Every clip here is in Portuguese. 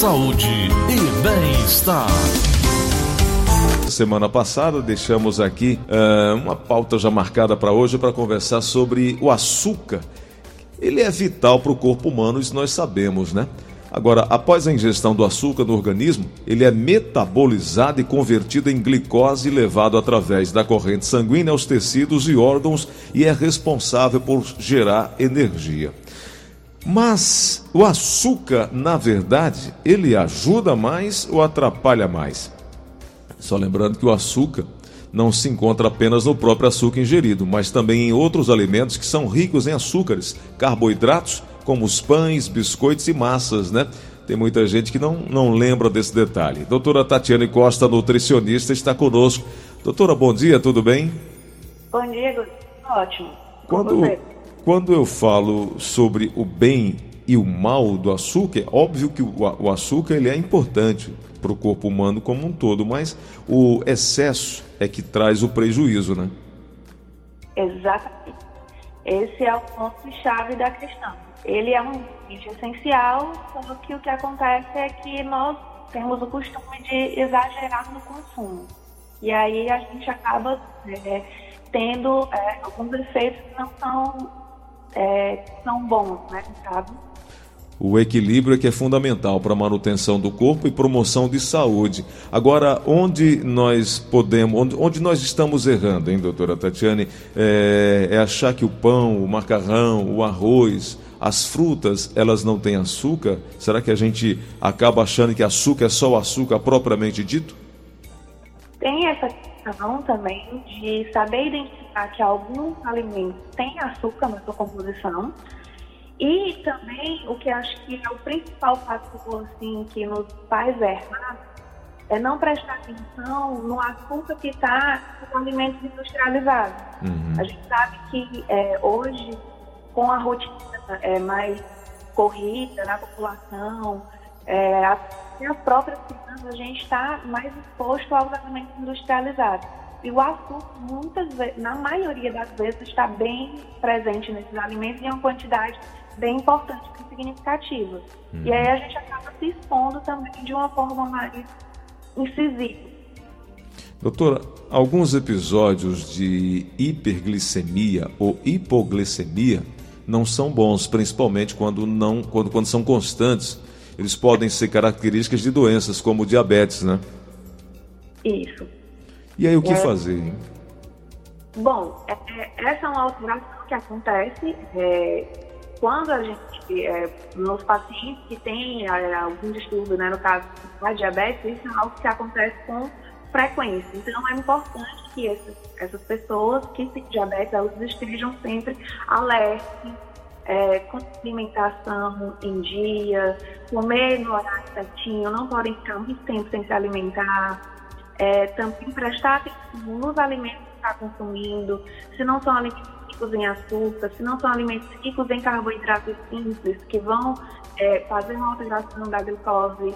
saúde e bem-estar. Semana passada deixamos aqui uh, uma pauta já marcada para hoje para conversar sobre o açúcar. Ele é vital para o corpo humano, isso nós sabemos, né? Agora, após a ingestão do açúcar no organismo, ele é metabolizado e convertido em glicose e levado através da corrente sanguínea aos tecidos e órgãos e é responsável por gerar energia. Mas o açúcar, na verdade, ele ajuda mais ou atrapalha mais? Só lembrando que o açúcar não se encontra apenas no próprio açúcar ingerido, mas também em outros alimentos que são ricos em açúcares, carboidratos, como os pães, biscoitos e massas, né? Tem muita gente que não, não lembra desse detalhe. Doutora Tatiane Costa, nutricionista, está conosco. Doutora, bom dia, tudo bem? Bom dia, ótimo. Quando, quando eu falo sobre o bem e o mal do açúcar, é óbvio que o, açúcar ele é importante para o corpo humano como um todo, mas o excesso é que traz o prejuízo, né? Exatamente. Esse é o ponto-chave da questão. Ele é um bicho essencial, só que o que acontece é que nós temos o costume de exagerar no consumo. E aí a gente acaba é, tendo é, alguns efeitos que não são é, são bons, né, sabe? O equilíbrio é que é fundamental para a manutenção do corpo e promoção de saúde. Agora, onde nós podemos, onde, onde nós estamos errando, hein, doutora Tatiane, é, é, achar que o pão, o macarrão, o arroz, as frutas, elas não têm açúcar? Será que a gente acaba achando que açúcar é só o açúcar propriamente dito? Tem essa questão também de saber identificar que alguns alimentos têm açúcar na sua composição e também o que acho que é o principal fator assim, que nos faz errar é não prestar atenção no açúcar que está nos alimentos industrializados. Uhum. A gente sabe que é, hoje, com a rotina é, mais corrida na população, é, as próprias crianças, a gente está mais exposto aos alimentos industrializados. E o açúcar, muitas vezes, na maioria das vezes, está bem presente nesses alimentos em uma quantidade bem importante e significativa. Uhum. E aí a gente acaba se expondo também de uma forma mais incisiva. Doutora, alguns episódios de hiperglicemia ou hipoglicemia não são bons, principalmente quando, não, quando, quando são constantes. Eles podem ser características de doenças como diabetes, né? Isso. E aí o que é... fazer? Bom, é, é, essa é uma alteração que acontece é, quando a gente, é, nos pacientes que têm é, algum distúrbio, né, no caso da diabetes, isso é algo que acontece com frequência. Então, é importante que essas, essas pessoas que têm diabetes, elas estejam sempre alertas, é, com alimentação em dia, comer no horário certinho, não podem ficar muito tempo sem se alimentar, é, também prestar atenção nos alimentos que está consumindo, se não são alimentos ricos em açúcar, se não são alimentos ricos em carboidratos simples, que vão é, fazer uma alteração da glicose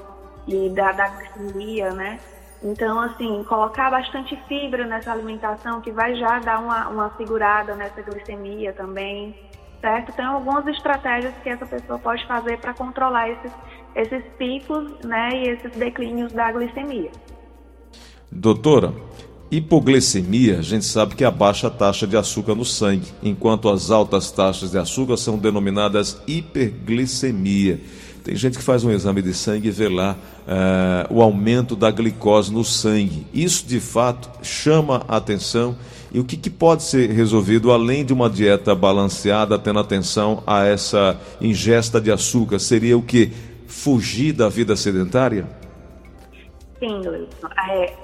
e da, da glicemia, né? Então, assim, colocar bastante fibra nessa alimentação, que vai já dar uma, uma segurada nessa glicemia também, certo? Tem algumas estratégias que essa pessoa pode fazer para controlar esses, esses picos, né, e esses declínios da glicemia. Doutora, Hipoglicemia, a gente sabe que é a baixa taxa de açúcar no sangue, enquanto as altas taxas de açúcar são denominadas hiperglicemia. Tem gente que faz um exame de sangue e vê lá uh, o aumento da glicose no sangue. Isso de fato chama a atenção. E o que, que pode ser resolvido além de uma dieta balanceada, tendo atenção a essa ingesta de açúcar? Seria o que? Fugir da vida sedentária? Sim, Luiz. É,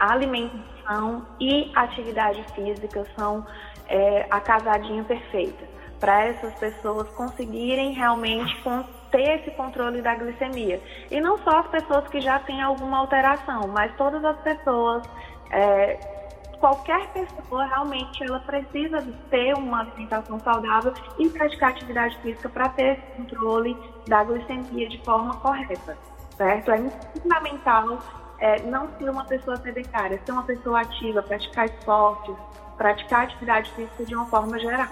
alimentação e atividade física são é, a casadinha perfeita para essas pessoas conseguirem realmente ter esse controle da glicemia. E não só as pessoas que já têm alguma alteração, mas todas as pessoas, é, qualquer pessoa realmente ela precisa ter uma alimentação saudável e praticar atividade física para ter esse controle da glicemia de forma correta, certo? É fundamental é, não ser uma pessoa sedentária, ser uma pessoa ativa, praticar esportes, praticar atividade física de uma forma geral.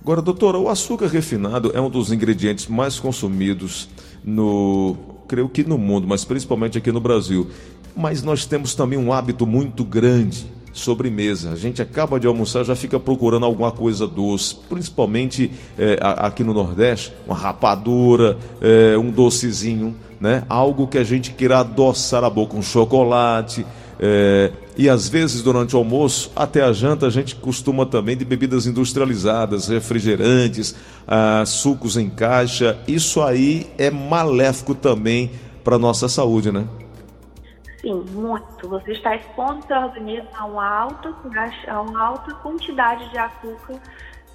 Agora, doutora, o açúcar refinado é um dos ingredientes mais consumidos no creio que no mundo, mas principalmente aqui no Brasil. Mas nós temos também um hábito muito grande sobremesa. A gente acaba de almoçar, já fica procurando alguma coisa doce, principalmente é, aqui no Nordeste, uma rapadura, é, um docezinho, né? Algo que a gente queira adoçar a boca, um chocolate. É, e às vezes durante o almoço, até a janta, a gente costuma também de bebidas industrializadas, refrigerantes, ah, sucos em caixa. Isso aí é maléfico também para nossa saúde, né? Sim, muito. Você está expondo seu organismo a uma alta, a uma alta quantidade de açúcar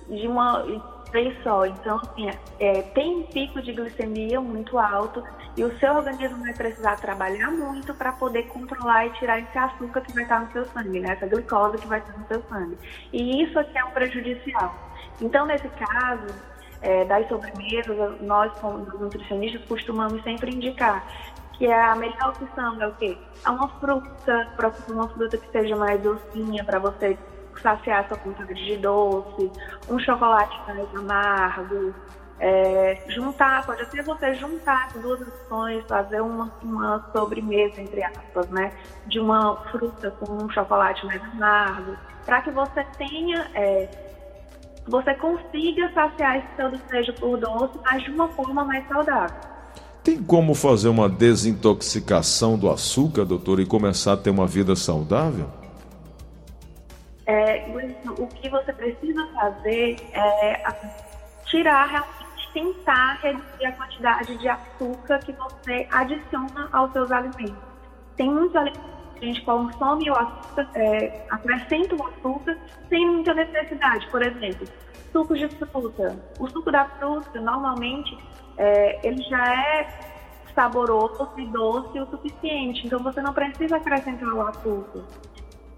de uma vez só. Então, assim, é, tem um pico de glicemia muito alto e o seu organismo vai precisar trabalhar muito para poder controlar e tirar esse açúcar que vai estar no seu sangue, né? essa glicose que vai estar no seu sangue. E isso aqui é um prejudicial. Então, nesse caso, é, das sobremesas, nós, como nutricionistas, costumamos sempre indicar que é a melhor opção é o quê? É uma fruta, uma fruta que seja mais docinha para você saciar sua vontade de doce, um chocolate mais amargo, é, juntar, pode até você juntar as duas opções, fazer uma, uma sobremesa, entre aspas, né? De uma fruta com um chocolate mais amargo, para que você tenha, é, você consiga saciar esse seu desejo por doce, mas de uma forma mais saudável. Tem como fazer uma desintoxicação do açúcar, doutor, e começar a ter uma vida saudável? É, o que você precisa fazer é tirar, realmente tentar reduzir a quantidade de açúcar que você adiciona aos seus alimentos. Tem muitos alimentos que a gente consome o açúcar, é, acrescenta o açúcar sem muita necessidade. Por exemplo, suco de fruta. O suco da fruta, normalmente, é, ele já é saboroso e doce o suficiente, então você não precisa acrescentar o açúcar.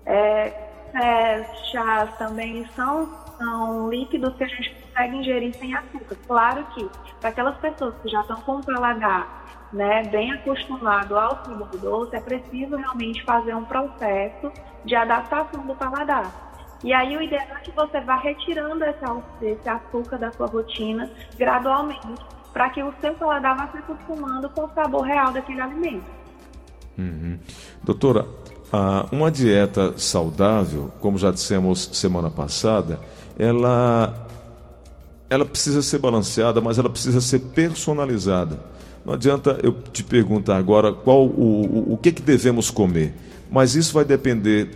É, é, chás também são, são líquidos que a gente consegue ingerir sem açúcar. Claro que para aquelas pessoas que já estão com o paladar né, bem acostumado ao sabor doce, é preciso realmente fazer um processo de adaptação do paladar. E aí o ideal é que você vá retirando esse açúcar da sua rotina gradualmente para que o seu paladar vá se acostumando com o sabor real daquele alimento. Uhum. Doutora, uma dieta saudável, como já dissemos semana passada, ela, ela precisa ser balanceada, mas ela precisa ser personalizada. Não adianta eu te perguntar agora qual o, o, o que, que devemos comer, mas isso vai depender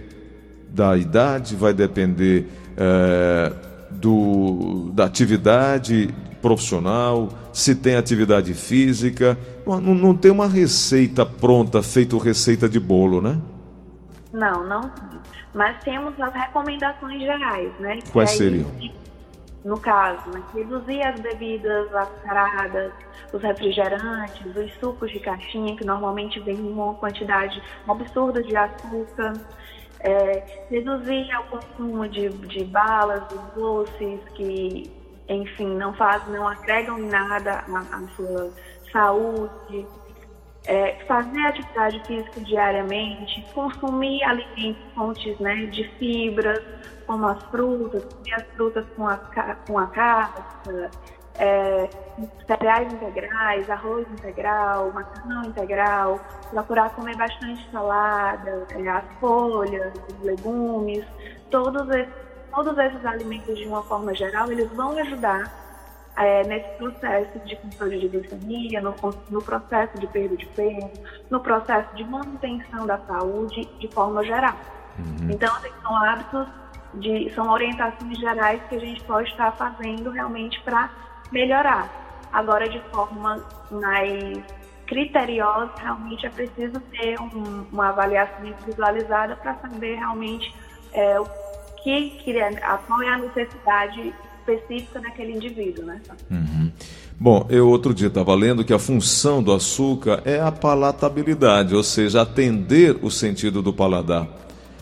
da idade, vai depender é, do, da atividade profissional, se tem atividade física. Não, não tem uma receita pronta, feito receita de bolo, né? Não, não. Mas temos as recomendações gerais, né? Quais aí, seriam? No caso, né, reduzir as bebidas açucaradas, os refrigerantes, os sucos de caixinha, que normalmente vem uma quantidade absurda de açúcar. É, reduzir o consumo de, de balas, de doces que enfim, não faz, não agregam nada à, sua saúde, é, fazer atividade física diariamente, consumir alimentos fontes né, de fibras, como as frutas, comer as frutas com a, com a casca, é, cereais integrais, arroz integral, macarrão integral, procurar comer bastante salada, é, as folhas, os legumes, todos esses todos esses alimentos, de uma forma geral, eles vão ajudar é, nesse processo de controle de glicemia, no, no, processo de perda de peso, no processo de manutenção da saúde de forma geral. Uhum. Então, assim, são hábitos, de, são orientações gerais que a gente pode estar fazendo realmente para melhorar. Agora, de forma mais criteriosa, realmente é preciso ter um, uma avaliação individualizada para saber realmente é, o que, que é, qual é a necessidade específica daquele indivíduo, né? Uhum. Bom, eu outro dia estava lendo que a função do açúcar é a palatabilidade, ou seja, atender o sentido do paladar.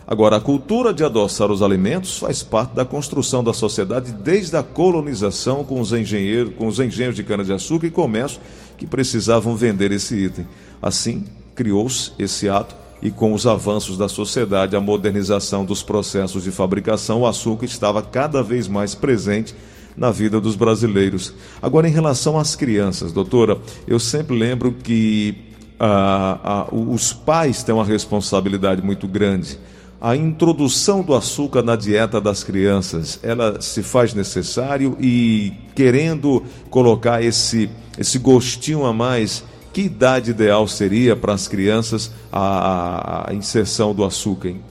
Agora, a cultura de adoçar os alimentos faz parte da construção da sociedade desde a colonização com os engenheiros, com os engenhos de cana-de-açúcar e comércio que precisavam vender esse item. Assim, criou-se esse ato e com os avanços da sociedade, a modernização dos processos de fabricação, o açúcar estava cada vez mais presente na vida dos brasileiros. Agora, em relação às crianças, doutora, eu sempre lembro que ah, ah, os pais têm uma responsabilidade muito grande. A introdução do açúcar na dieta das crianças, ela se faz necessário e querendo colocar esse, esse gostinho a mais, que idade ideal seria para as crianças a, a inserção do açúcar? Hein?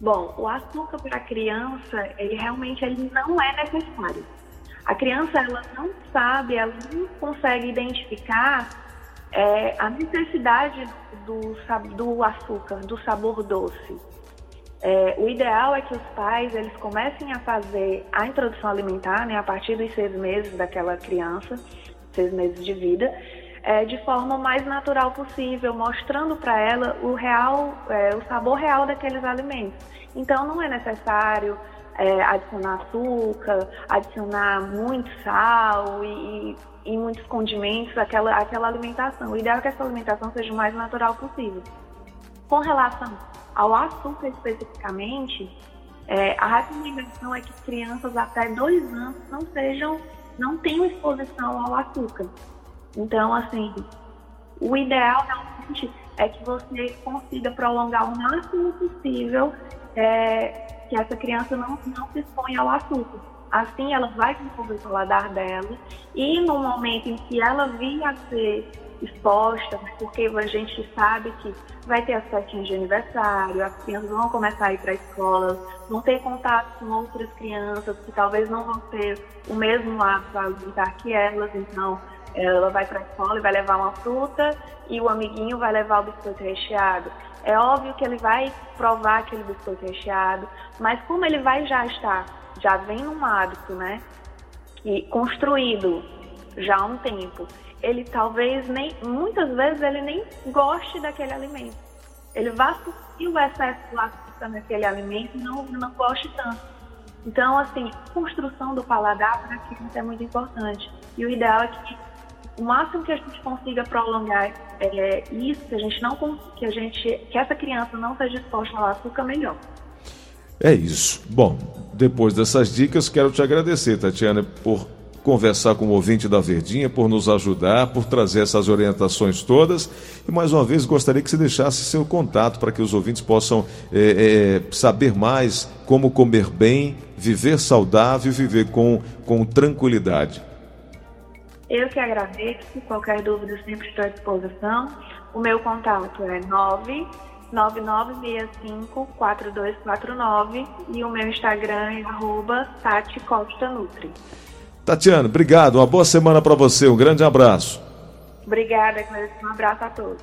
Bom, o açúcar para a criança, ele realmente ele não é necessário. A criança ela não sabe, ela não consegue identificar é, a necessidade do, do açúcar, do sabor doce. É, o ideal é que os pais eles comecem a fazer a introdução alimentar né, a partir dos seis meses daquela criança, seis meses de vida, é, de forma mais natural possível, mostrando para ela o real, é, o sabor real daqueles alimentos. Então não é necessário é, adicionar açúcar, adicionar muito sal e, e, muitos condimentos àquela, àquela alimentação. O ideal é que essa alimentação seja o mais natural possível. Com relação ao açúcar especificamente, é, a recomendação é que crianças até dois anos não sejam, não tenham exposição ao açúcar. Então, assim, o ideal realmente é que você consiga prolongar o máximo possível é, que essa criança não, não se exponha ao açúcar. Assim, ela vai desenvolver o paladar dela e no momento em que ela vir a ser exposta, porque a gente sabe que vai ter as festinhas de aniversário, as crianças vão começar a ir para a escola, vão ter contato com outras crianças que talvez não vão ter o mesmo hábito alimentar que elas, então ela vai para a escola e vai levar uma fruta e o amiguinho vai levar o biscoito recheado. É óbvio que ele vai provar aquele biscoito recheado, mas como ele vai já estar, já vem num hábito, né? E construído já há um tempo, ele talvez nem, muitas vezes ele nem goste daquele alimento. Ele vai sentir o excesso de açúcar naquele alimento e não, não goste tanto. Então, assim, construção do paladar para criança é muito importante. E o ideal é que o máximo que a gente consiga prolongar é, isso, que a gente não que a gente que essa criança não seja exposta ao açúcar, melhor. É isso. Bom, depois dessas dicas, quero te agradecer, Tatiana, por conversar com o ouvinte da Verdinha, por nos ajudar, por trazer essas orientações todas. E mais uma vez gostaria que você deixasse seu contato para que os ouvintes possam é, é, saber mais como comer bem, viver saudável e viver com, com tranquilidade. Eu que agradeço. Qualquer dúvida, sempre estou à disposição. O meu contato é 999654249 e o meu Instagram é arroba Tati Costa Nutri. Tatiana, obrigado. Uma boa semana para você. Um grande abraço. Obrigada, Um abraço a todos.